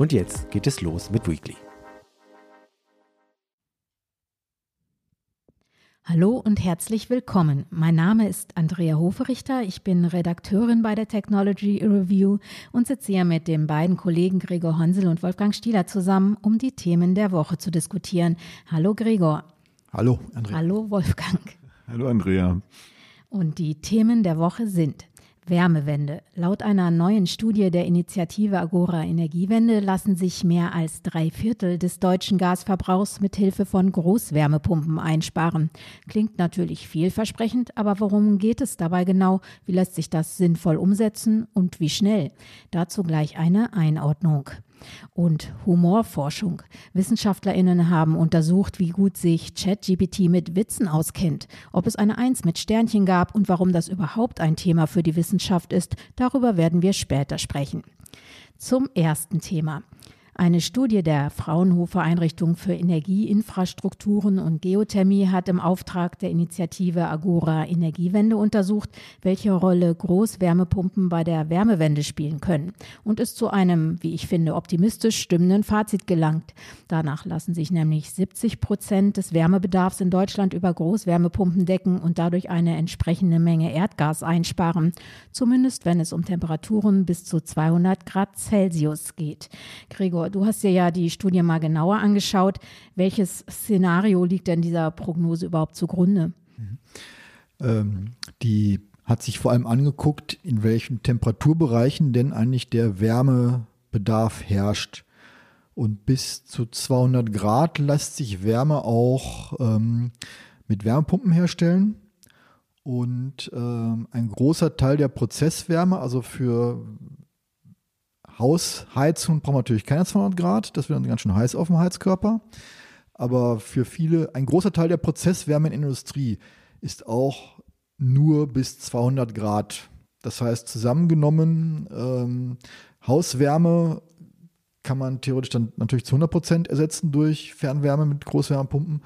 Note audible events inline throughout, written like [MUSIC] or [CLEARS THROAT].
Und jetzt geht es los mit Weekly. Hallo und herzlich willkommen. Mein Name ist Andrea Hoferichter. Ich bin Redakteurin bei der Technology Review und sitze hier mit den beiden Kollegen Gregor Honsel und Wolfgang Stieler zusammen, um die Themen der Woche zu diskutieren. Hallo Gregor. Hallo Andrea. Hallo Wolfgang. Hallo Andrea. Und die Themen der Woche sind Wärmewende. Laut einer neuen Studie der Initiative Agora Energiewende lassen sich mehr als drei Viertel des deutschen Gasverbrauchs mit Hilfe von Großwärmepumpen einsparen. Klingt natürlich vielversprechend, aber worum geht es dabei genau? Wie lässt sich das sinnvoll umsetzen und wie schnell? Dazu gleich eine Einordnung. Und Humorforschung. Wissenschaftlerinnen haben untersucht, wie gut sich ChatGPT mit Witzen auskennt, ob es eine Eins mit Sternchen gab und warum das überhaupt ein Thema für die Wissenschaft ist. Darüber werden wir später sprechen. Zum ersten Thema. Eine Studie der Fraunhofer Einrichtung für Energieinfrastrukturen und Geothermie hat im Auftrag der Initiative Agora Energiewende untersucht, welche Rolle Großwärmepumpen bei der Wärmewende spielen können und ist zu einem, wie ich finde, optimistisch stimmenden Fazit gelangt. Danach lassen sich nämlich 70 Prozent des Wärmebedarfs in Deutschland über Großwärmepumpen decken und dadurch eine entsprechende Menge Erdgas einsparen, zumindest wenn es um Temperaturen bis zu 200 Grad Celsius geht. Gregor, du hast dir ja die Studie mal genauer angeschaut. Welches Szenario liegt denn dieser Prognose überhaupt zugrunde? Mhm. Ähm, die hat sich vor allem angeguckt, in welchen Temperaturbereichen denn eigentlich der Wärmebedarf herrscht. Und bis zu 200 Grad lässt sich Wärme auch ähm, mit Wärmepumpen herstellen. Und ähm, ein großer Teil der Prozesswärme, also für Hausheizung braucht man natürlich keine 200 Grad, das wird dann ganz schön heiß auf dem Heizkörper. Aber für viele, ein großer Teil der Prozesswärme in der Industrie ist auch nur bis 200 Grad. Das heißt, zusammengenommen, ähm, Hauswärme kann man theoretisch dann natürlich zu 100 Prozent ersetzen durch Fernwärme mit Großwärmepumpen.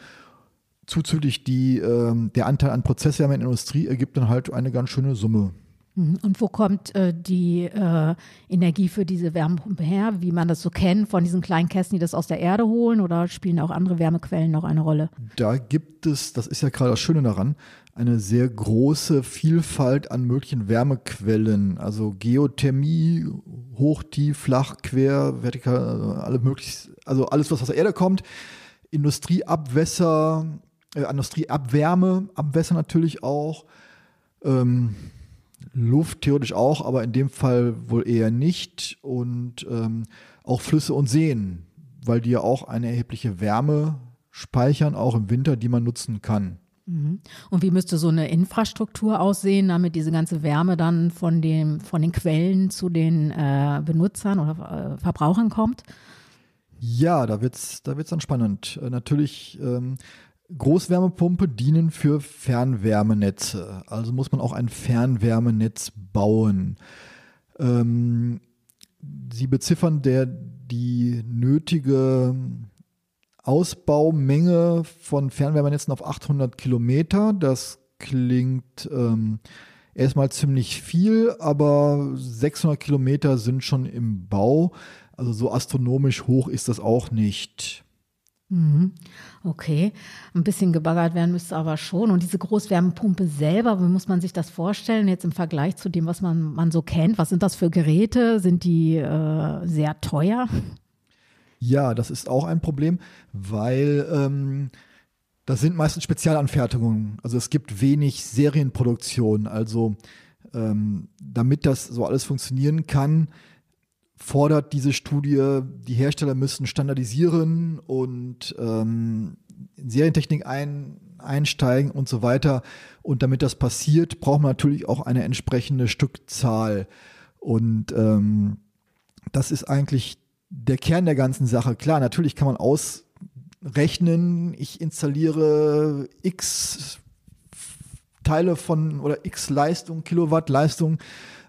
Zuzüglich die, ähm, der Anteil an Prozesswärme in der Industrie ergibt dann halt eine ganz schöne Summe. Mhm. Und wo kommt äh, die äh, Energie für diese Wärmepumpe her, wie man das so kennt, von diesen kleinen Kästen, die das aus der Erde holen oder spielen auch andere Wärmequellen noch eine Rolle? Da gibt es, das ist ja gerade das Schöne daran, eine sehr große Vielfalt an möglichen Wärmequellen, also Geothermie, hoch, tief, flach, quer, vertikal, alle möglich, also alles, was aus der Erde kommt, Industrieabwässer, äh, Industrieabwärme, Abwässer natürlich auch. Ähm, Luft theoretisch auch, aber in dem Fall wohl eher nicht. Und ähm, auch Flüsse und Seen, weil die ja auch eine erhebliche Wärme speichern, auch im Winter, die man nutzen kann. Mhm. Und wie müsste so eine Infrastruktur aussehen, damit diese ganze Wärme dann von, dem, von den Quellen zu den äh, Benutzern oder äh, Verbrauchern kommt? Ja, da wird es da wird's dann spannend. Äh, natürlich ähm, Großwärmepumpe dienen für Fernwärmenetze. Also muss man auch ein Fernwärmenetz bauen. Ähm, sie beziffern der, die nötige Ausbaumenge von Fernwärmenetzen auf 800 Kilometer. Das klingt ähm, erstmal ziemlich viel, aber 600 Kilometer sind schon im Bau. Also so astronomisch hoch ist das auch nicht. Mhm. Okay, ein bisschen gebaggert werden müsste aber schon. Und diese Großwärmepumpe selber, wie muss man sich das vorstellen, jetzt im Vergleich zu dem, was man, man so kennt? Was sind das für Geräte? Sind die äh, sehr teuer? Ja, das ist auch ein Problem, weil ähm, das sind meistens Spezialanfertigungen. Also es gibt wenig Serienproduktion. Also ähm, damit das so alles funktionieren kann, fordert diese Studie, die Hersteller müssen standardisieren und ähm, in Serientechnik ein, einsteigen und so weiter. Und damit das passiert, braucht man natürlich auch eine entsprechende Stückzahl. Und ähm, das ist eigentlich der Kern der ganzen Sache. Klar, natürlich kann man ausrechnen, ich installiere x Teile von oder x Leistung, Kilowatt Leistung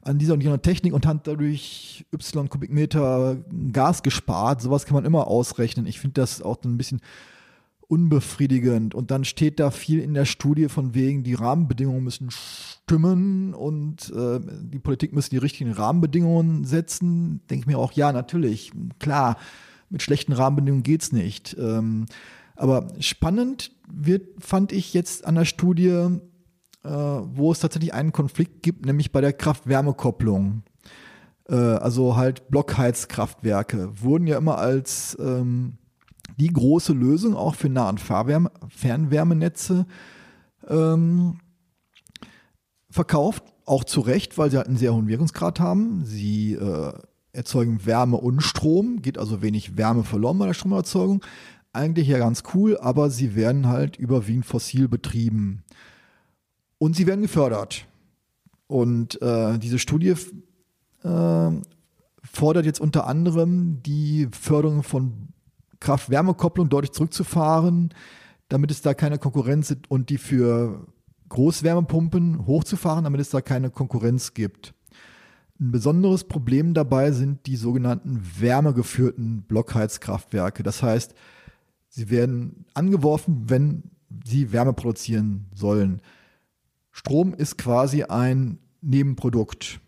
an dieser und jener Technik und hat dadurch y Kubikmeter Gas gespart. Sowas kann man immer ausrechnen. Ich finde das auch ein bisschen unbefriedigend. Und dann steht da viel in der Studie von wegen, die Rahmenbedingungen müssen stimmen und äh, die Politik müssen die richtigen Rahmenbedingungen setzen. Denke ich mir auch, ja, natürlich, klar, mit schlechten Rahmenbedingungen geht's nicht. Ähm, aber spannend wird, fand ich jetzt an der Studie, wo es tatsächlich einen Konflikt gibt, nämlich bei der Kraft-Wärme-Kopplung. Äh, also halt Blockheizkraftwerke wurden ja immer als ähm, die große Lösung auch für Nah- und Fahrwärme, Fernwärmenetze ähm, verkauft, auch zu Recht, weil sie halt einen sehr hohen Wirkungsgrad haben. Sie äh, erzeugen Wärme und Strom, geht also wenig Wärme verloren bei der Stromerzeugung. Eigentlich ja ganz cool, aber sie werden halt überwiegend fossil betrieben. Und sie werden gefördert. Und äh, diese Studie äh, fordert jetzt unter anderem die Förderung von Kraft-Wärme-Kopplung deutlich zurückzufahren, damit es da keine Konkurrenz gibt und die für Großwärmepumpen hochzufahren, damit es da keine Konkurrenz gibt. Ein besonderes Problem dabei sind die sogenannten wärmegeführten Blockheizkraftwerke. Das heißt, sie werden angeworfen, wenn sie Wärme produzieren sollen. Strom ist quasi ein Nebenprodukt.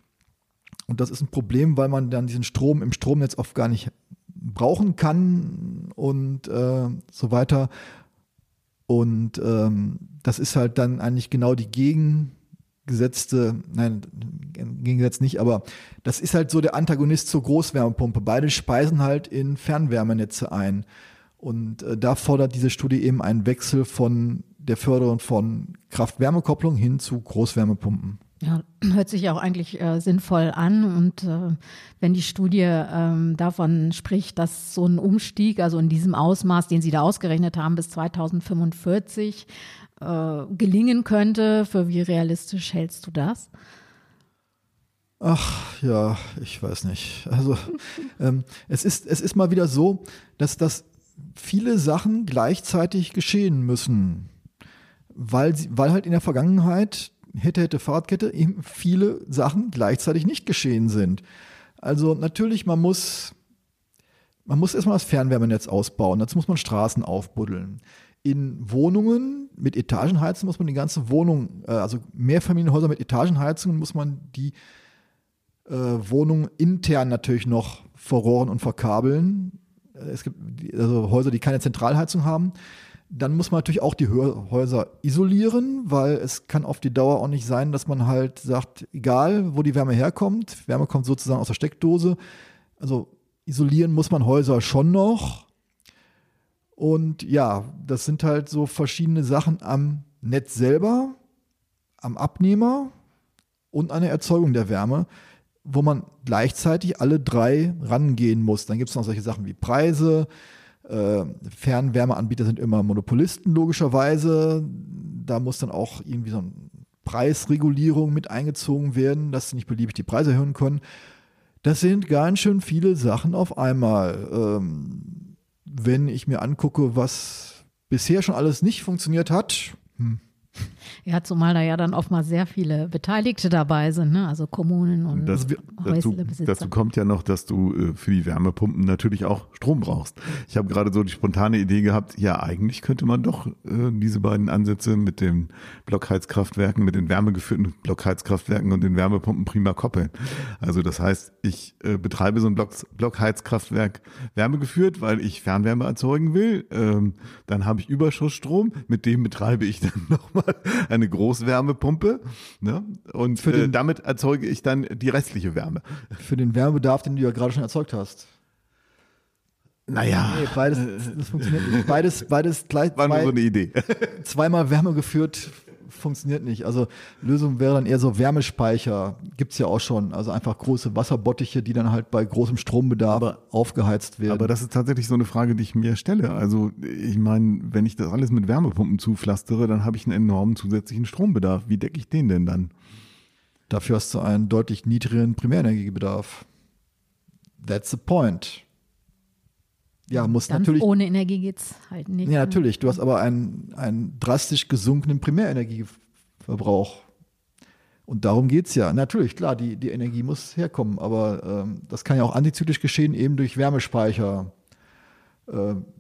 Und das ist ein Problem, weil man dann diesen Strom im Stromnetz oft gar nicht brauchen kann und äh, so weiter. Und ähm, das ist halt dann eigentlich genau die gegengesetzte, nein, gegengesetzt nicht, aber das ist halt so der Antagonist zur Großwärmepumpe. Beide speisen halt in Fernwärmenetze ein. Und äh, da fordert diese Studie eben einen Wechsel von der Förderung von Kraft-Wärme-Kopplung hin zu Großwärmepumpen. Ja, hört sich auch eigentlich äh, sinnvoll an. Und äh, wenn die Studie ähm, davon spricht, dass so ein Umstieg, also in diesem Ausmaß, den Sie da ausgerechnet haben, bis 2045 äh, gelingen könnte, für wie realistisch hältst du das? Ach ja, ich weiß nicht. Also [LAUGHS] ähm, es, ist, es ist mal wieder so, dass das viele Sachen gleichzeitig geschehen müssen weil, sie, weil halt in der Vergangenheit hätte, hätte Fahrradkette eben viele Sachen gleichzeitig nicht geschehen sind. Also natürlich, man muss, man muss erstmal das Fernwärmenetz ausbauen, dazu muss man Straßen aufbuddeln. In Wohnungen mit Etagenheizung muss man die ganze Wohnung, äh, also Mehrfamilienhäuser mit Etagenheizungen, muss man die äh, Wohnung intern natürlich noch verrohren und verkabeln. Es gibt also Häuser, die keine Zentralheizung haben. Dann muss man natürlich auch die Häuser isolieren, weil es kann auf die Dauer auch nicht sein, dass man halt sagt, egal wo die Wärme herkommt, Wärme kommt sozusagen aus der Steckdose. Also isolieren muss man Häuser schon noch. Und ja, das sind halt so verschiedene Sachen am Netz selber, am Abnehmer und an der Erzeugung der Wärme, wo man gleichzeitig alle drei rangehen muss. Dann gibt es noch solche Sachen wie Preise, äh, Fernwärmeanbieter sind immer Monopolisten, logischerweise. Da muss dann auch irgendwie so eine Preisregulierung mit eingezogen werden, dass sie nicht beliebig die Preise erhöhen können. Das sind ganz schön viele Sachen auf einmal. Ähm, wenn ich mir angucke, was bisher schon alles nicht funktioniert hat, hm, ja, zumal da ja dann oftmals sehr viele Beteiligte dabei sind, ne? also Kommunen und das, dazu, dazu kommt ja noch, dass du äh, für die Wärmepumpen natürlich auch Strom brauchst. Ich habe gerade so die spontane Idee gehabt, ja, eigentlich könnte man doch äh, diese beiden Ansätze mit den Blockheizkraftwerken, mit den wärmegeführten Blockheizkraftwerken und den Wärmepumpen prima koppeln. Also das heißt, ich äh, betreibe so ein Block, Blockheizkraftwerk wärmegeführt, weil ich Fernwärme erzeugen will. Ähm, dann habe ich Überschussstrom, mit dem betreibe ich [LAUGHS] dann nochmal eine Großwärmepumpe ne? und äh, damit erzeuge ich dann die restliche Wärme. Für den Wärmebedarf, den du ja gerade schon erzeugt hast. Naja. Nee, beides, das funktioniert nicht. Beides, beides gleich. War nur so eine Idee. [LAUGHS] zweimal Wärme geführt funktioniert nicht. Also Lösung wäre dann eher so Wärmespeicher, gibt es ja auch schon. Also einfach große Wasserbottiche, die dann halt bei großem Strombedarf aber, aufgeheizt werden. Aber das ist tatsächlich so eine Frage, die ich mir stelle. Also ich meine, wenn ich das alles mit Wärmepumpen zupflastere, dann habe ich einen enormen zusätzlichen Strombedarf. Wie decke ich den denn dann? Dafür hast du einen deutlich niedrigeren Primärenergiebedarf. That's the point. Ja, muss Ganz natürlich. Ohne Energie geht es halt nicht. Ja, natürlich. Du hast aber einen, einen drastisch gesunkenen Primärenergieverbrauch. Und darum geht es ja. Natürlich, klar, die, die Energie muss herkommen, aber ähm, das kann ja auch antizyklisch geschehen, eben durch Wärmespeicher,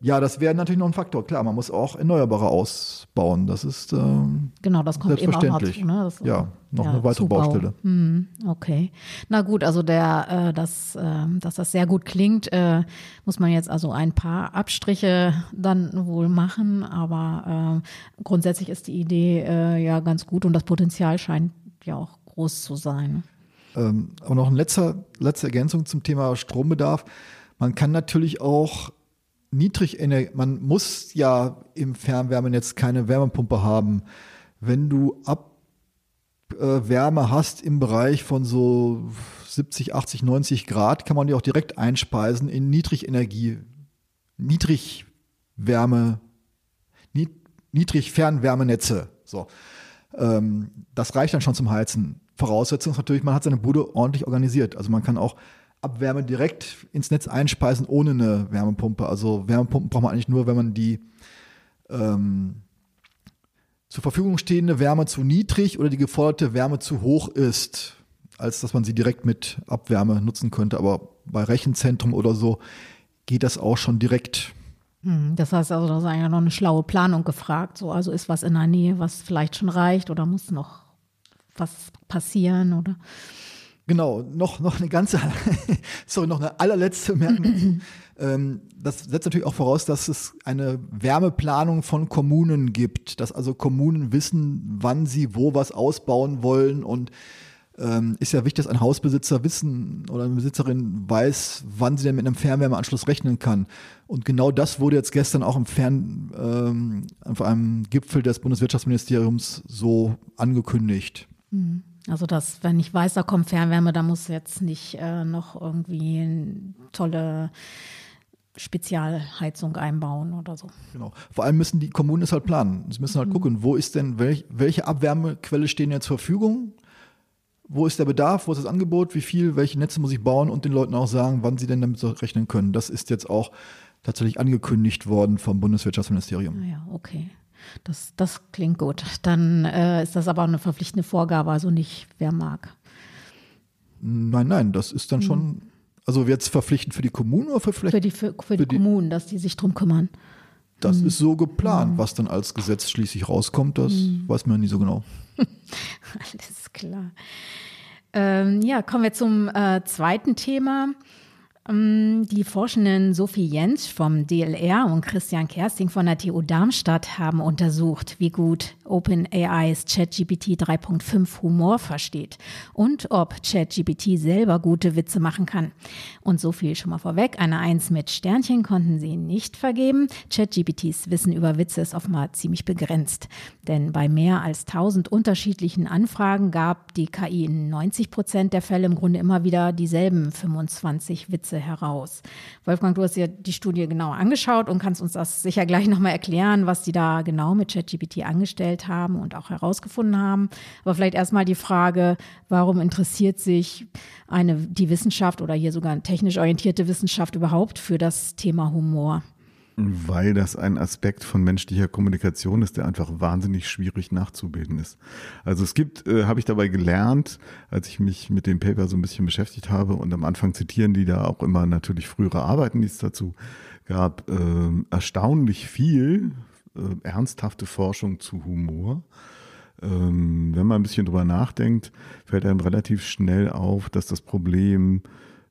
ja, das wäre natürlich noch ein Faktor. Klar, man muss auch Erneuerbare ausbauen. Das ist ähm, genau, das kommt eben auch noch dazu. Ne? Ja, noch ja, eine weitere Zubau. Baustelle. Hm, okay, na gut, also der, äh, das, äh, dass das sehr gut klingt, äh, muss man jetzt also ein paar Abstriche dann wohl machen. Aber äh, grundsätzlich ist die Idee äh, ja ganz gut und das Potenzial scheint ja auch groß zu sein. Ähm, aber noch eine letzte, letzte Ergänzung zum Thema Strombedarf. Man kann natürlich auch Niedrigenergie, man muss ja im Fernwärmenetz keine Wärmepumpe haben. Wenn du Abwärme äh, hast im Bereich von so 70, 80, 90 Grad, kann man die auch direkt einspeisen in Niedrigenergie, Niedrigwärme, Nied, Niedrigfernwärmenetze. So. Ähm, das reicht dann schon zum Heizen. Voraussetzung ist natürlich, man hat seine Bude ordentlich organisiert. Also man kann auch Abwärme direkt ins Netz einspeisen ohne eine Wärmepumpe. Also Wärmepumpen braucht man eigentlich nur, wenn man die ähm, zur Verfügung stehende Wärme zu niedrig oder die geforderte Wärme zu hoch ist, als dass man sie direkt mit Abwärme nutzen könnte. Aber bei Rechenzentrum oder so geht das auch schon direkt. Hm, das heißt also, da ist eigentlich noch eine schlaue Planung gefragt. So, also ist was in der Nähe, was vielleicht schon reicht oder muss noch was passieren oder? Genau, noch, noch eine ganze, [LAUGHS] sorry, noch eine allerletzte Merkung. [CLEARS THROAT] ähm, das setzt natürlich auch voraus, dass es eine Wärmeplanung von Kommunen gibt, dass also Kommunen wissen, wann sie wo was ausbauen wollen und ähm, ist ja wichtig, dass ein Hausbesitzer wissen oder eine Besitzerin weiß, wann sie denn mit einem Fernwärmeanschluss rechnen kann. Und genau das wurde jetzt gestern auch im Fern, ähm, auf einem Gipfel des Bundeswirtschaftsministeriums so angekündigt. Mhm. Also dass, wenn ich weiß, da kommt Fernwärme, da muss jetzt nicht äh, noch irgendwie eine tolle Spezialheizung einbauen oder so. Genau. Vor allem müssen die Kommunen es halt planen. Sie müssen halt mhm. gucken, wo ist denn, welch, welche Abwärmequelle stehen jetzt zur Verfügung? Wo ist der Bedarf? Wo ist das Angebot? Wie viel? Welche Netze muss ich bauen? Und den Leuten auch sagen, wann sie denn damit so rechnen können. Das ist jetzt auch tatsächlich angekündigt worden vom Bundeswirtschaftsministerium. Ah ja, okay. Das, das klingt gut. Dann äh, ist das aber eine verpflichtende Vorgabe, also nicht wer mag. Nein, nein, das ist dann mhm. schon, also jetzt verpflichtend für die Kommunen oder für vielleicht? Für die, für, für, für die, die, Kommunen, dass die sich drum kümmern. Das mhm. ist so geplant. Mhm. Was dann als Gesetz schließlich rauskommt, das mhm. weiß man nie so genau. [LAUGHS] Alles klar. Ähm, ja, kommen wir zum äh, zweiten Thema. Ähm, die Forschenden Sophie Jentsch vom DLR und Christian Kersting von der TU Darmstadt haben untersucht, wie gut OpenAIs ChatGPT 3.5 Humor versteht und ob ChatGPT selber gute Witze machen kann. Und so viel schon mal vorweg, eine Eins mit Sternchen konnten sie nicht vergeben. ChatGPTs Wissen über Witze ist offenbar ziemlich begrenzt, denn bei mehr als 1000 unterschiedlichen Anfragen gab die KI in 90 Prozent der Fälle im Grunde immer wieder dieselben 25 Witze Ergebnisse heraus. Wolfgang, du hast dir die Studie genau angeschaut und kannst uns das sicher gleich nochmal erklären, was die da genau mit ChatGPT angestellt haben und auch herausgefunden haben. Aber vielleicht erstmal die Frage, warum interessiert sich eine, die Wissenschaft oder hier sogar eine technisch orientierte Wissenschaft überhaupt für das Thema Humor? Weil das ein Aspekt von menschlicher Kommunikation ist, der einfach wahnsinnig schwierig nachzubilden ist. Also es gibt, äh, habe ich dabei gelernt, als ich mich mit dem Paper so ein bisschen beschäftigt habe und am Anfang zitieren die da auch immer natürlich frühere Arbeiten, die es dazu gab, äh, erstaunlich viel äh, ernsthafte Forschung zu Humor. Ähm, wenn man ein bisschen drüber nachdenkt, fällt einem relativ schnell auf, dass das Problem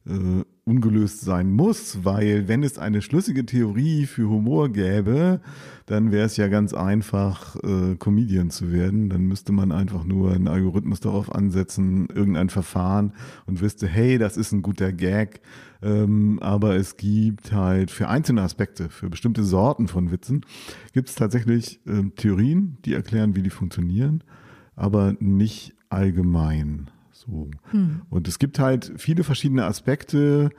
äh, ungelöst sein muss, weil wenn es eine schlüssige Theorie für Humor gäbe, dann wäre es ja ganz einfach, äh, Comedian zu werden. Dann müsste man einfach nur einen Algorithmus darauf ansetzen, irgendein Verfahren und wüsste, hey, das ist ein guter Gag. Ähm, aber es gibt halt für einzelne Aspekte, für bestimmte Sorten von Witzen, gibt es tatsächlich äh, Theorien, die erklären, wie die funktionieren, aber nicht allgemein. So. Hm. Und es gibt halt viele verschiedene Aspekte,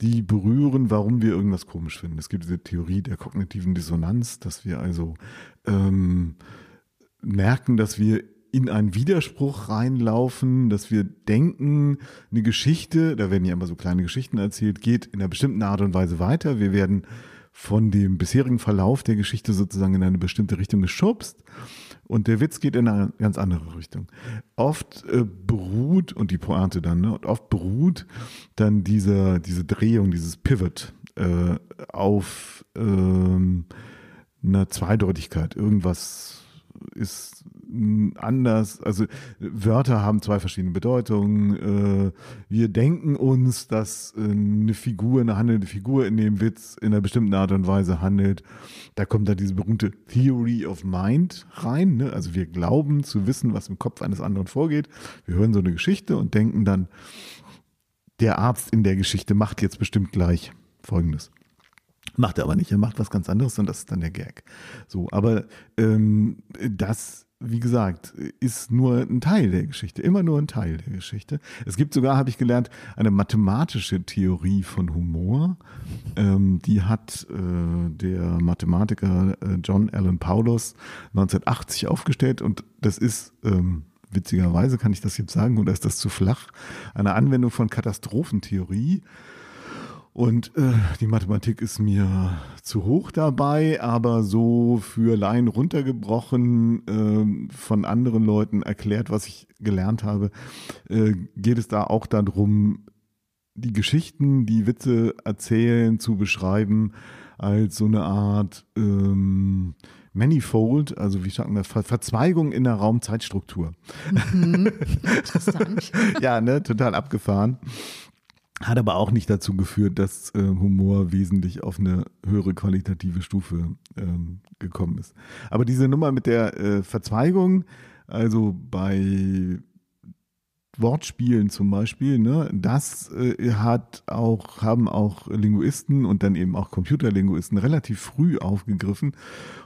die berühren, warum wir irgendwas komisch finden. Es gibt diese Theorie der kognitiven Dissonanz, dass wir also ähm, merken, dass wir in einen Widerspruch reinlaufen, dass wir denken, eine Geschichte, da werden ja immer so kleine Geschichten erzählt, geht in einer bestimmten Art und Weise weiter. Wir werden von dem bisherigen Verlauf der Geschichte sozusagen in eine bestimmte Richtung geschubst und der Witz geht in eine ganz andere Richtung. Oft äh, beruht, und die Pointe dann, ne, oft beruht dann diese, diese Drehung, dieses Pivot äh, auf ähm, einer Zweideutigkeit. Irgendwas ist anders, also Wörter haben zwei verschiedene Bedeutungen. Äh, wir denken uns, dass äh, eine Figur, eine handelnde Figur in dem Witz in einer bestimmten Art und Weise handelt. Da kommt da diese berühmte Theory of Mind rein. Ne? Also wir glauben zu wissen, was im Kopf eines anderen vorgeht. Wir hören so eine Geschichte und denken dann, der Arzt in der Geschichte macht jetzt bestimmt gleich Folgendes. Macht er aber nicht, er macht was ganz anderes und das ist dann der Gag. So, aber ähm, das wie gesagt, ist nur ein Teil der Geschichte, immer nur ein Teil der Geschichte. Es gibt sogar, habe ich gelernt, eine mathematische Theorie von Humor. Ähm, die hat äh, der Mathematiker äh, John Allen Paulus 1980 aufgestellt und das ist ähm, witzigerweise, kann ich das jetzt sagen, oder ist das zu flach, eine Anwendung von Katastrophentheorie. Und äh, die Mathematik ist mir zu hoch dabei, aber so für Laien runtergebrochen, äh, von anderen Leuten erklärt, was ich gelernt habe, äh, geht es da auch darum, die Geschichten, die Witze erzählen, zu beschreiben als so eine Art ähm, Manifold, also wie sagt man das, Ver Verzweigung in der Raumzeitstruktur. Mhm. Interessant. [LAUGHS] ja, ne, total abgefahren. Hat aber auch nicht dazu geführt, dass äh, Humor wesentlich auf eine höhere qualitative Stufe ähm, gekommen ist. Aber diese Nummer mit der äh, Verzweigung, also bei Wortspielen zum Beispiel, ne, das äh, hat auch, haben auch Linguisten und dann eben auch Computerlinguisten relativ früh aufgegriffen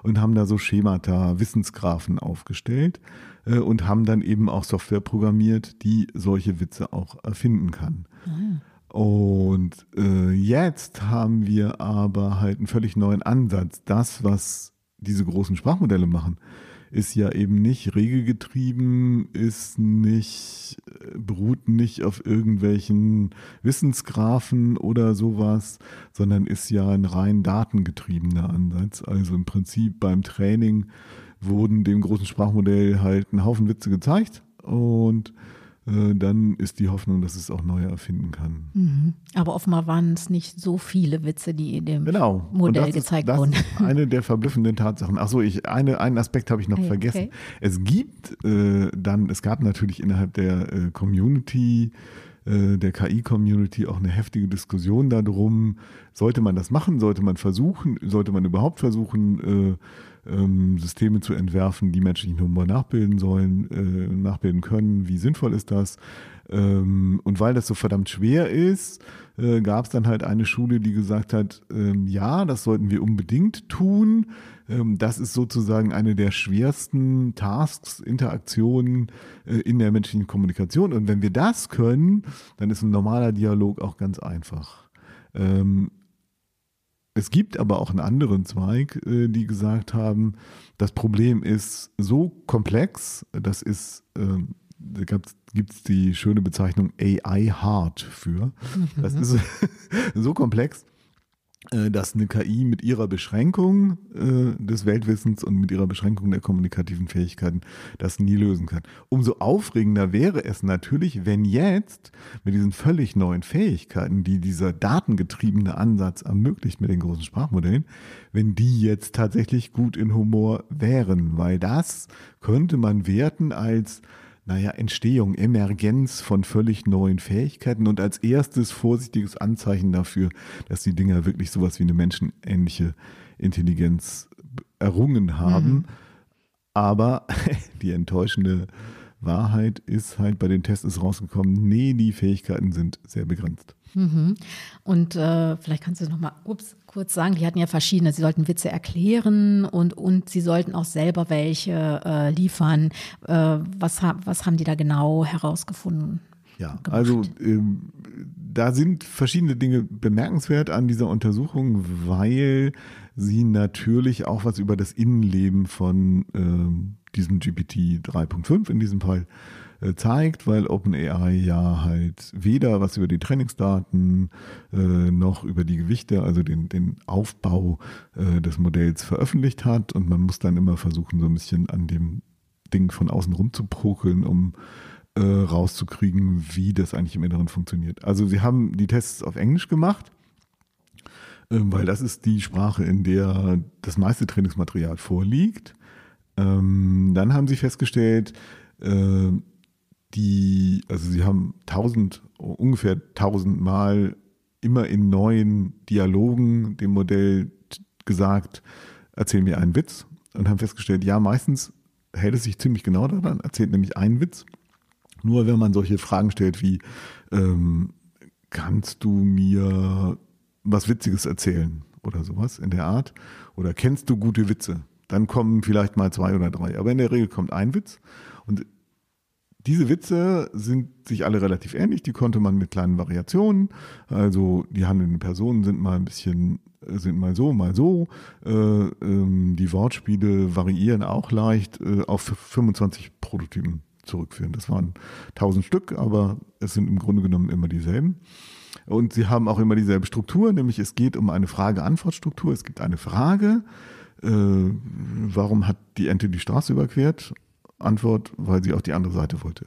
und haben da so Schemata, Wissensgrafen aufgestellt äh, und haben dann eben auch Software programmiert, die solche Witze auch erfinden kann. Mhm. Und äh, jetzt haben wir aber halt einen völlig neuen Ansatz. Das, was diese großen Sprachmodelle machen, ist ja eben nicht regelgetrieben, ist nicht, äh, beruht nicht auf irgendwelchen Wissensgrafen oder sowas, sondern ist ja ein rein datengetriebener Ansatz. Also im Prinzip beim Training wurden dem großen Sprachmodell halt ein Haufen Witze gezeigt und dann ist die Hoffnung, dass es auch neue erfinden kann. Mhm. Aber offenbar waren es nicht so viele Witze, die in dem genau. Modell gezeigt ist, wurden. Das ist [LAUGHS] eine der verblüffenden Tatsachen. Achso, ich, eine, einen Aspekt habe ich noch okay. vergessen. Es gibt äh, dann, es gab natürlich innerhalb der äh, Community, äh, der KI-Community auch eine heftige Diskussion darum, sollte man das machen, sollte man versuchen, sollte man überhaupt versuchen, äh, ähm, Systeme zu entwerfen, die menschlichen Humor nachbilden sollen, äh, nachbilden können. Wie sinnvoll ist das? Ähm, und weil das so verdammt schwer ist, äh, gab es dann halt eine Schule, die gesagt hat, ähm, ja, das sollten wir unbedingt tun. Ähm, das ist sozusagen eine der schwersten Tasks, Interaktionen äh, in der menschlichen Kommunikation. Und wenn wir das können, dann ist ein normaler Dialog auch ganz einfach. Ähm, es gibt aber auch einen anderen Zweig, äh, die gesagt haben, das Problem ist so komplex, das ist, ähm, da gibt es die schöne Bezeichnung AI Hard für. Das mhm. ist [LAUGHS] so komplex, dass eine KI mit ihrer Beschränkung äh, des Weltwissens und mit ihrer Beschränkung der kommunikativen Fähigkeiten das nie lösen kann. Umso aufregender wäre es natürlich, wenn jetzt mit diesen völlig neuen Fähigkeiten, die dieser datengetriebene Ansatz ermöglicht mit den großen Sprachmodellen, wenn die jetzt tatsächlich gut in Humor wären, weil das könnte man werten als naja, Entstehung, Emergenz von völlig neuen Fähigkeiten und als erstes vorsichtiges Anzeichen dafür, dass die Dinger wirklich sowas wie eine menschenähnliche Intelligenz errungen haben. Mhm. Aber [LAUGHS] die enttäuschende Wahrheit ist halt bei den Tests ist rausgekommen, nee, die Fähigkeiten sind sehr begrenzt. Mhm. Und äh, vielleicht kannst du es nochmal kurz sagen, die hatten ja verschiedene, sie sollten Witze erklären und, und sie sollten auch selber welche äh, liefern. Äh, was, was haben die da genau herausgefunden? Ja, gemacht? also ähm, da sind verschiedene Dinge bemerkenswert an dieser Untersuchung, weil sie natürlich auch was über das Innenleben von ähm, diesem GPT 3.5 in diesem Fall äh, zeigt, weil OpenAI ja halt weder was über die Trainingsdaten äh, noch über die Gewichte, also den, den Aufbau äh, des Modells veröffentlicht hat und man muss dann immer versuchen, so ein bisschen an dem Ding von außen rum zu pokeln, um äh, rauszukriegen, wie das eigentlich im Inneren funktioniert. Also sie haben die Tests auf Englisch gemacht ähm, weil das ist die Sprache, in der das meiste Trainingsmaterial vorliegt. Ähm, dann haben sie festgestellt, äh, die, also sie haben tausend, ungefähr tausend Mal immer in neuen Dialogen dem Modell gesagt, erzähl mir einen Witz und haben festgestellt, ja, meistens hält es sich ziemlich genau daran, erzählt nämlich einen Witz. Nur wenn man solche Fragen stellt wie, ähm, kannst du mir was Witziges erzählen oder sowas in der Art. Oder kennst du gute Witze? Dann kommen vielleicht mal zwei oder drei. Aber in der Regel kommt ein Witz. Und diese Witze sind sich alle relativ ähnlich. Die konnte man mit kleinen Variationen, also die handelnden Personen sind mal ein bisschen, sind mal so, mal so. Äh, ähm, die Wortspiele variieren auch leicht äh, auf 25 Prototypen zurückführen. Das waren 1000 Stück, aber es sind im Grunde genommen immer dieselben. Und sie haben auch immer dieselbe Struktur, nämlich es geht um eine Frage-Antwort-Struktur. Es gibt eine Frage, äh, warum hat die Ente die Straße überquert? Antwort, weil sie auf die andere Seite wollte.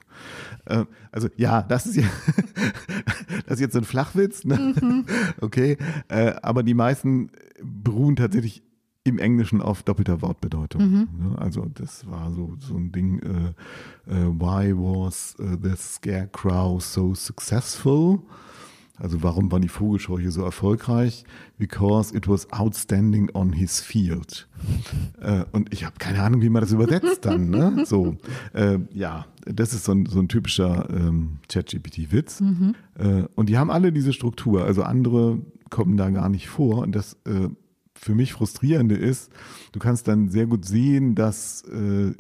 Äh, also ja, das ist, ja [LAUGHS] das ist jetzt ein Flachwitz, ne? Mhm. okay. Äh, aber die meisten beruhen tatsächlich im Englischen auf doppelter Wortbedeutung. Mhm. Ne? Also das war so, so ein Ding, äh, äh, why was uh, the scarecrow so successful? Also warum war die Vogelscheuche so erfolgreich? Because it was outstanding on his field. äh, und ich habe keine Ahnung, wie man das übersetzt dann. Ne? [LAUGHS] So, äh, ja, das ist so ein, so ein typischer ähm, ChatGPT-Witz. Mhm. Äh, und die haben alle diese Struktur. Also andere kommen da gar nicht vor. Und das äh, für mich frustrierende ist, du kannst dann sehr gut sehen, dass äh,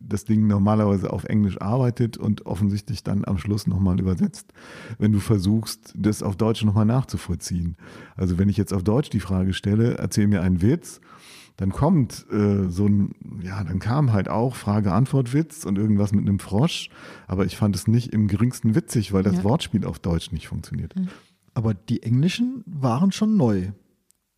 das Ding normalerweise auf Englisch arbeitet und offensichtlich dann am Schluss nochmal übersetzt, wenn du versuchst, das auf Deutsch nochmal nachzuvollziehen. Also wenn ich jetzt auf Deutsch die Frage stelle, erzähl mir einen Witz, dann kommt äh, so ein, ja, dann kam halt auch Frage-Antwort-Witz und irgendwas mit einem Frosch, aber ich fand es nicht im geringsten witzig, weil das ja. Wortspiel auf Deutsch nicht funktioniert. Aber die englischen waren schon neu.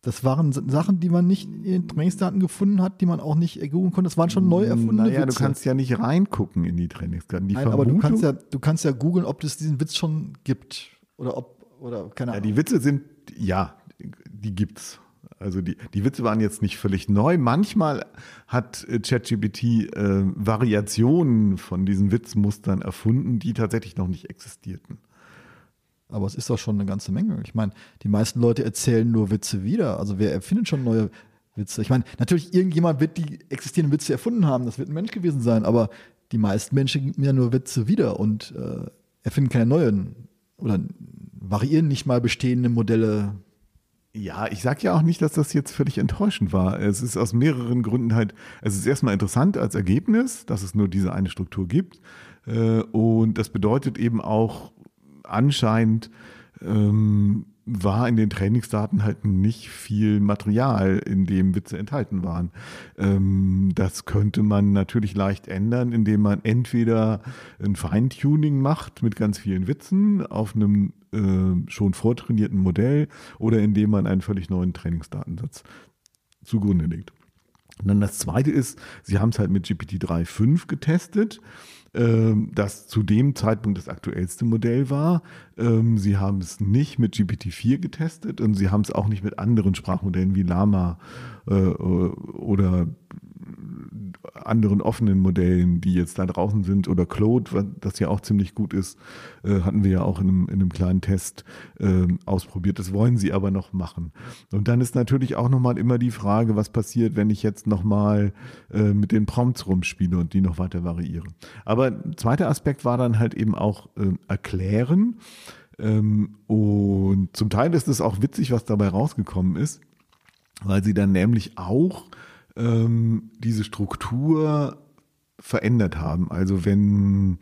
Das waren Sachen, die man nicht in den Trainingsdaten gefunden hat, die man auch nicht googeln konnte. Das waren schon neu erfundene naja, Witze. du kannst ja nicht reingucken in die Trainingsdaten. Die Nein, aber du kannst ja, du kannst ja googeln, ob es diesen Witz schon gibt oder ob oder keine Ahnung. Ja, die Witze sind ja, die gibt's. Also die, die Witze waren jetzt nicht völlig neu. Manchmal hat äh, ChatGPT äh, Variationen von diesen Witzmustern erfunden, die tatsächlich noch nicht existierten. Aber es ist doch schon eine ganze Menge. Ich meine, die meisten Leute erzählen nur Witze wieder. Also wer erfindet schon neue Witze? Ich meine, natürlich, irgendjemand wird die existierenden Witze erfunden haben. Das wird ein Mensch gewesen sein. Aber die meisten Menschen geben ja nur Witze wieder und äh, erfinden keine neuen oder variieren nicht mal bestehende Modelle. Ja, ich sage ja auch nicht, dass das jetzt völlig enttäuschend war. Es ist aus mehreren Gründen halt, es ist erstmal interessant als Ergebnis, dass es nur diese eine Struktur gibt. Äh, und das bedeutet eben auch, anscheinend ähm, war in den Trainingsdaten halt nicht viel Material, in dem Witze enthalten waren. Ähm, das könnte man natürlich leicht ändern, indem man entweder ein Feintuning macht mit ganz vielen Witzen auf einem äh, schon vortrainierten Modell oder indem man einen völlig neuen Trainingsdatensatz zugrunde legt. Und dann das zweite ist, sie haben es halt mit GPT-3.5 getestet das zu dem Zeitpunkt das aktuellste Modell war. Ähm, sie haben es nicht mit GPT-4 getestet und sie haben es auch nicht mit anderen Sprachmodellen wie Lama äh, oder anderen offenen Modellen, die jetzt da draußen sind, oder Claude, das ja auch ziemlich gut ist, äh, hatten wir ja auch in einem, in einem kleinen Test äh, ausprobiert. Das wollen sie aber noch machen. Und dann ist natürlich auch nochmal immer die Frage, was passiert, wenn ich jetzt nochmal äh, mit den Prompts rumspiele und die noch weiter variiere. Aber zweiter Aspekt war dann halt eben auch äh, erklären. Ähm, und zum Teil ist es auch witzig, was dabei rausgekommen ist, weil sie dann nämlich auch ähm, diese Struktur verändert haben. Also wenn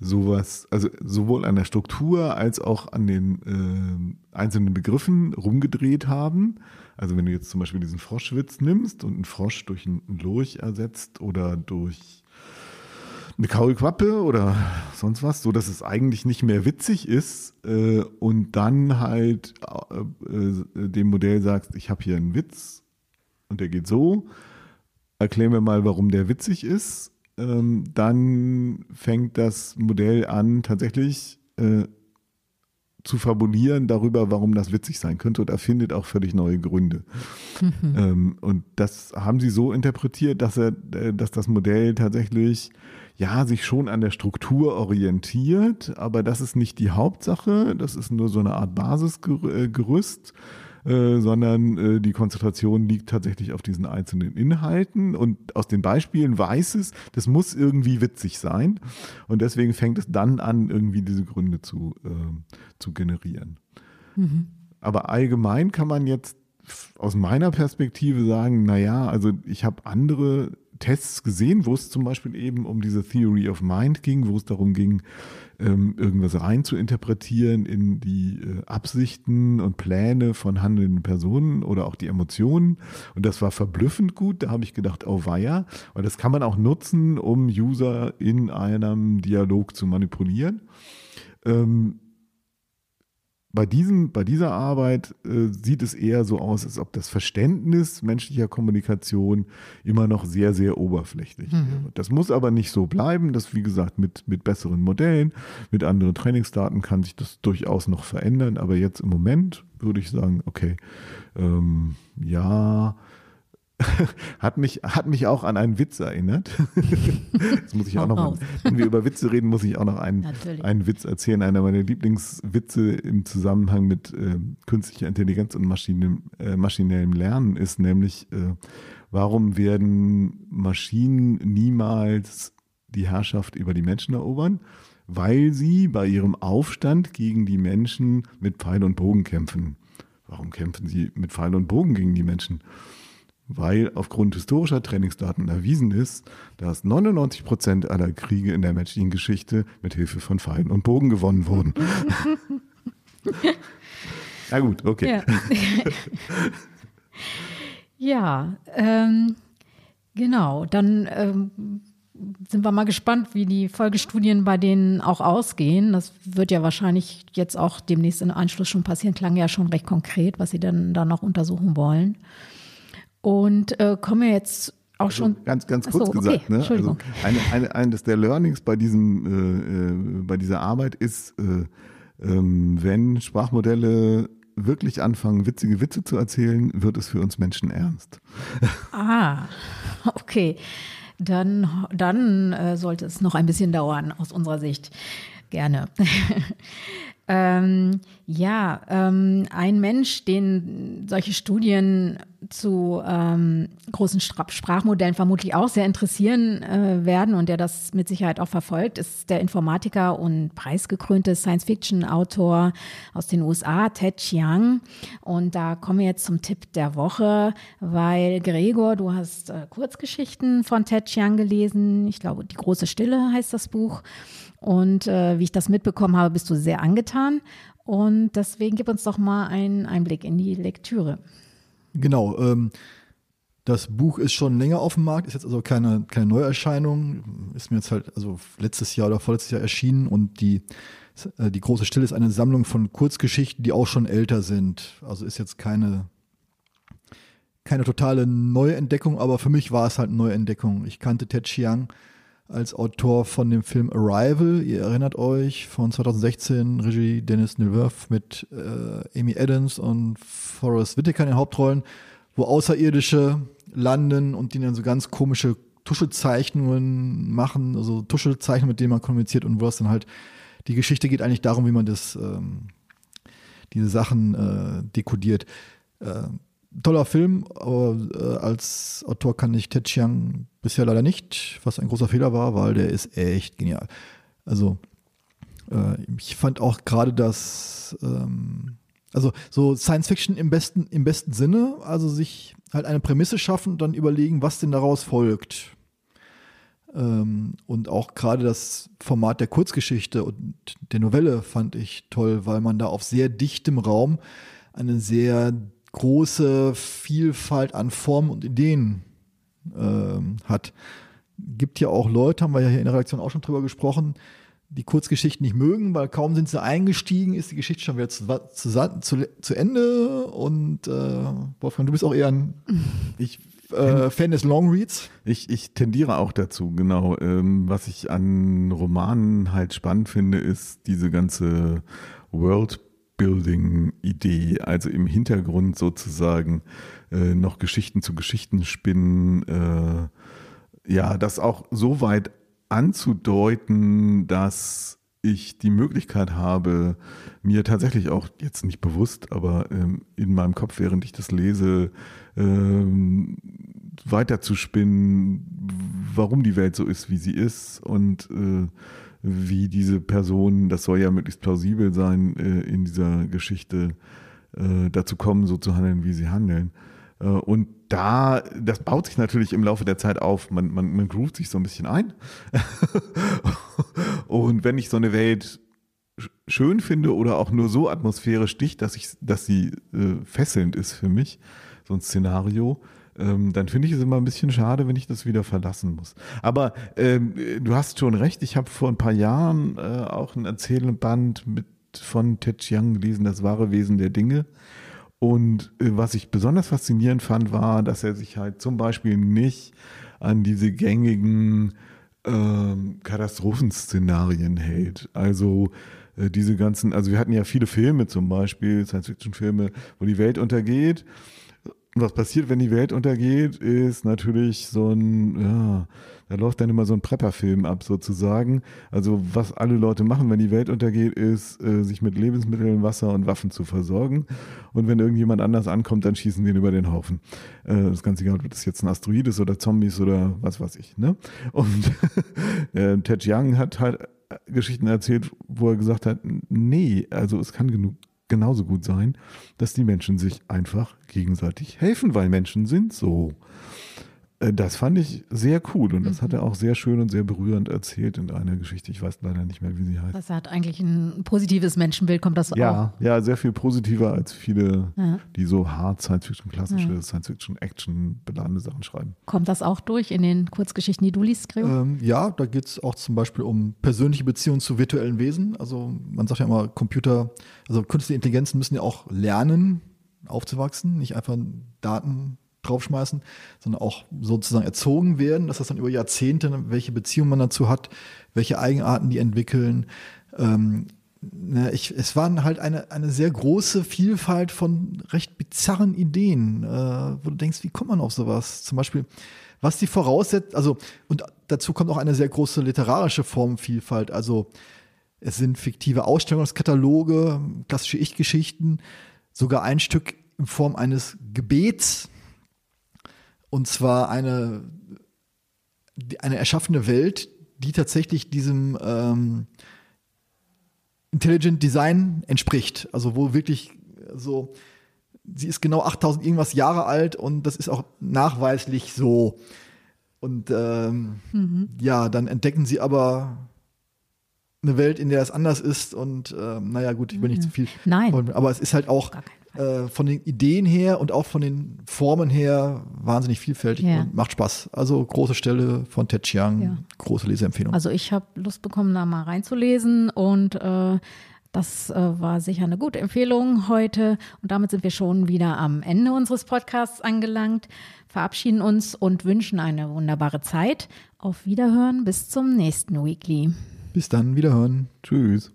sowas, also sowohl an der Struktur als auch an den äh, einzelnen Begriffen rumgedreht haben. Also wenn du jetzt zum Beispiel diesen Froschwitz nimmst und einen Frosch durch einen Lurch ersetzt oder durch eine Kaulquappe oder sonst was, so dass es eigentlich nicht mehr witzig ist äh, und dann halt äh, äh, dem Modell sagst, ich habe hier einen Witz und der geht so, erklär mir mal, warum der witzig ist, ähm, dann fängt das Modell an, tatsächlich äh, zu fabulieren darüber, warum das witzig sein könnte und erfindet auch völlig neue Gründe. Mhm. [LAUGHS] Ähm, und das haben sie so interpretiert, dass er, äh, dass das Modell tatsächlich ja sich schon an der Struktur orientiert, aber das ist nicht die Hauptsache, das ist nur so eine Art Basisgerüst. Äh, sondern äh, die Konzentration liegt tatsächlich auf diesen einzelnen Inhalten und aus den Beispielen weiß es, das muss irgendwie witzig sein und deswegen fängt es dann an, irgendwie diese Gründe zu, äh, zu generieren. Mhm. Aber allgemein kann man jetzt aus meiner Perspektive sagen, naja, also ich habe andere Tests gesehen, wo es zum Beispiel eben um diese Theory of Mind ging, wo es darum ging, ähm, irgendwas rein zu interpretieren in die äh, Absichten und Pläne von handelnden Personen oder auch die Emotionen. Und das war verblüffend gut. Da habe ich gedacht, oh weia. Und das kann man auch nutzen, um User in einem Dialog zu manipulieren. Ähm, bei, diesem, bei dieser Arbeit äh, sieht es eher so aus, als ob das Verständnis menschlicher Kommunikation immer noch sehr, sehr oberflächlich mhm. wäre. Das muss aber nicht so bleiben. Das, wie gesagt, mit, mit besseren Modellen, mit anderen Trainingsdaten kann sich das durchaus noch verändern. Aber jetzt im Moment würde ich sagen, okay, ähm, ja, [LAUGHS] hat mich, hat mich auch an einen Witz erinnert. [LAUGHS] Jetzt muss ich auch noch, mal, wenn wir über Witze reden, muss ich auch noch einen, einen Witz erzählen. Einer meiner Lieblingswitze im Zusammenhang mit äh, künstlicher Intelligenz und Maschinen, äh, maschinellem Lernen ist nämlich, äh, warum werden Maschinen niemals die Herrschaft über die Menschen erobern? Weil sie bei ihrem Aufstand gegen die Menschen mit Pfeil und Bogen kämpfen. Warum kämpfen sie mit Pfeil und Bogen gegen die Menschen? Weil aufgrund historischer Trainingsdaten erwiesen ist, dass 99 Prozent aller Kriege in der menschlichen Geschichte mit Hilfe von Pfeilen und Bogen gewonnen wurden. [LAUGHS] Na gut, okay. Ja, [LAUGHS] ja ähm, genau. Dann ähm, sind wir mal gespannt, wie die Folgestudien bei denen auch ausgehen. Das wird ja wahrscheinlich jetzt auch demnächst in Anschluss schon passieren. Klang ja schon recht konkret, was sie dann da noch untersuchen wollen. Und äh, kommen wir jetzt auch also schon. Ganz, ganz kurz so, gesagt, okay. ne? Also eine, eine, eines der Learnings bei diesem, äh, äh, bei dieser Arbeit ist, äh, ähm, wenn Sprachmodelle wirklich anfangen, witzige Witze zu erzählen, wird es für uns Menschen ernst. [LAUGHS] Ah, okay. Dann, dann äh, sollte es noch ein bisschen dauern aus unserer Sicht. Gerne. [LAUGHS] ähm, ja, ähm, ein Mensch, den solche Studien zu ähm, großen Sprachmodellen vermutlich auch sehr interessieren äh, werden und der das mit Sicherheit auch verfolgt, ist der Informatiker und preisgekrönte Science-Fiction-Autor aus den USA, Ted Chiang. Und da kommen wir jetzt zum Tipp der Woche, weil Gregor, du hast äh, Kurzgeschichten von Ted Chiang gelesen. Ich glaube, Die große Stille heißt das Buch. Und äh, wie ich das mitbekommen habe, bist du sehr angetan. Und deswegen gib uns doch mal einen Einblick in die Lektüre. Genau. Ähm, das Buch ist schon länger auf dem Markt, ist jetzt also keine, keine Neuerscheinung. Ist mir jetzt halt also letztes Jahr oder vorletztes Jahr erschienen und die, äh, die große Stille ist eine Sammlung von Kurzgeschichten, die auch schon älter sind. Also ist jetzt keine, keine totale Neuentdeckung, aber für mich war es halt eine Neuentdeckung. Ich kannte Ted Chiang als Autor von dem Film Arrival. Ihr erinnert euch von 2016, Regie Dennis Villeneuve mit äh, Amy Adams und Forrest Whitaker in den Hauptrollen, wo Außerirdische landen und die dann so ganz komische Tuschezeichnungen machen, also Tuschezeichnungen, mit denen man kommuniziert und wo es dann halt die Geschichte geht eigentlich darum, wie man das ähm, diese Sachen äh, dekodiert. Äh, toller Film, aber äh, als Autor kann ich Ted Chiang bisher leider nicht, was ein großer Fehler war, weil der ist echt genial. Also äh, ich fand auch gerade das, ähm, also so Science Fiction im besten, im besten Sinne, also sich halt eine Prämisse schaffen und dann überlegen, was denn daraus folgt. Ähm, und auch gerade das Format der Kurzgeschichte und der Novelle fand ich toll, weil man da auf sehr dichtem Raum eine sehr große Vielfalt an Formen und Ideen äh, hat. Gibt ja auch Leute, haben wir ja hier in der Redaktion auch schon drüber gesprochen, die Kurzgeschichten nicht mögen, weil kaum sind sie eingestiegen, ist die Geschichte schon wieder zu, zu, zu, zu Ende. Und äh, Wolfgang, du bist auch eher ein [LAUGHS] ich, äh, Fan des Longreads. Ich, ich tendiere auch dazu, genau. Ähm, was ich an Romanen halt spannend finde, ist diese ganze Worldbuilding-Idee, also im Hintergrund sozusagen äh, noch Geschichten zu Geschichten spinnen. Äh, ja, das auch so weit anzudeuten, dass ich die Möglichkeit habe, mir tatsächlich auch jetzt nicht bewusst, aber ähm, in meinem Kopf, während ich das lese, ähm, weiterzuspinnen, warum die Welt so ist, wie sie ist und äh, wie diese Person, das soll ja möglichst plausibel sein, äh, in dieser Geschichte äh, dazu kommen, so zu handeln, wie sie handeln. Äh, und da, das baut sich natürlich im Laufe der Zeit auf. Man, man, man groovt sich so ein bisschen ein. [LAUGHS] und wenn ich so eine Welt schön finde oder auch nur so atmosphärisch dicht, dass ich, dass sie äh, fesselnd ist für mich, so ein Szenario, ähm, dann finde ich es immer ein bisschen schade, wenn ich das wieder verlassen muss. Aber ähm, du hast schon recht, ich habe vor ein paar Jahren äh, auch ein Erzählband mit von Ted Chiang gelesen, das wahre Wesen der Dinge. Und äh, was ich besonders faszinierend fand, war, dass er sich halt zum Beispiel nicht an diese gängigen ähm, Katastrophenszenarien hält. Also äh, diese ganzen, also wir hatten ja viele Filme zum Beispiel, Science-Fiction-Filme, wo die Welt untergeht was passiert, wenn die Welt untergeht, ist natürlich so ein, ja, da läuft dann immer so ein Prepper-Film ab sozusagen. Also was alle Leute machen, wenn die Welt untergeht, ist, äh, sich mit Lebensmitteln, Wasser und Waffen zu versorgen. Und wenn irgendjemand anders ankommt, dann schießen sie ihn über den Haufen. Äh, das Ganze egal, ob das jetzt ein Asteroid ist oder Zombies oder was weiß ich. Ne? Und [LAUGHS] äh, Ted Young hat halt Geschichten erzählt, wo er gesagt hat, nee, also es kann genug genauso gut sein, dass die Menschen sich einfach gegenseitig helfen, weil Menschen sind so. Äh, das fand ich sehr cool und das mhm. hat er auch sehr schön und sehr berührend erzählt in einer Geschichte. Ich weiß leider nicht mehr, wie sie heißt. Das hat eigentlich ein positives Menschenbild, kommt das ja, auch? Ja, sehr viel positiver als viele, ja. die so hart Science-Fiction, klassische ja. Science-Fiction, Action beladene Sachen schreiben. Kommt das auch durch in den Kurzgeschichten, die du liest, Gregor? Ähm, ja, da geht es auch zum Beispiel um persönliche Beziehungen zu virtuellen Wesen. Also man sagt ja immer, Computer, also künstliche Intelligenzen müssen ja auch lernen, aufzuwachsen, nicht einfach Daten draufschmeißen, sondern auch sozusagen erzogen werden, dass das dann über Jahrzehnte, welche Beziehung man dazu hat, welche Eigenarten die entwickeln. Ähm, ne, ich, es war halt eine, eine sehr große Vielfalt von recht bizarren Ideen, äh, wo du denkst, wie kommt man auf sowas? Zum Beispiel, was die voraussetzt, also, und dazu kommt auch eine sehr große literarische Formvielfalt, also es sind fiktive Ausstellungskataloge, klassische Ich-Geschichten, sogar ein Stück in Form eines Gebets, und zwar eine, eine erschaffene Welt, die tatsächlich diesem ähm, Intelligent Design entspricht. Also wo wirklich so, sie ist genau 8000 irgendwas Jahre alt und das ist auch nachweislich so. Und ähm, mhm. ja, dann entdecken sie aber eine Welt, in der es anders ist und ähm, naja gut, ich will nicht zu viel. Nein. Aber es ist halt auch äh, von den Ideen her und auch von den Formen her wahnsinnig vielfältig ja. und macht Spaß. Also große Stelle von Ted Chiang, ja. große Leseempfehlung. Also ich habe Lust bekommen, da mal reinzulesen und äh, das äh, war sicher eine gute Empfehlung heute. Und damit sind wir schon wieder am Ende unseres Podcasts angelangt, verabschieden uns und wünschen eine wunderbare Zeit. Auf Wiederhören, bis zum nächsten Weekly. Bis dann, Wiederhören. Tschüss.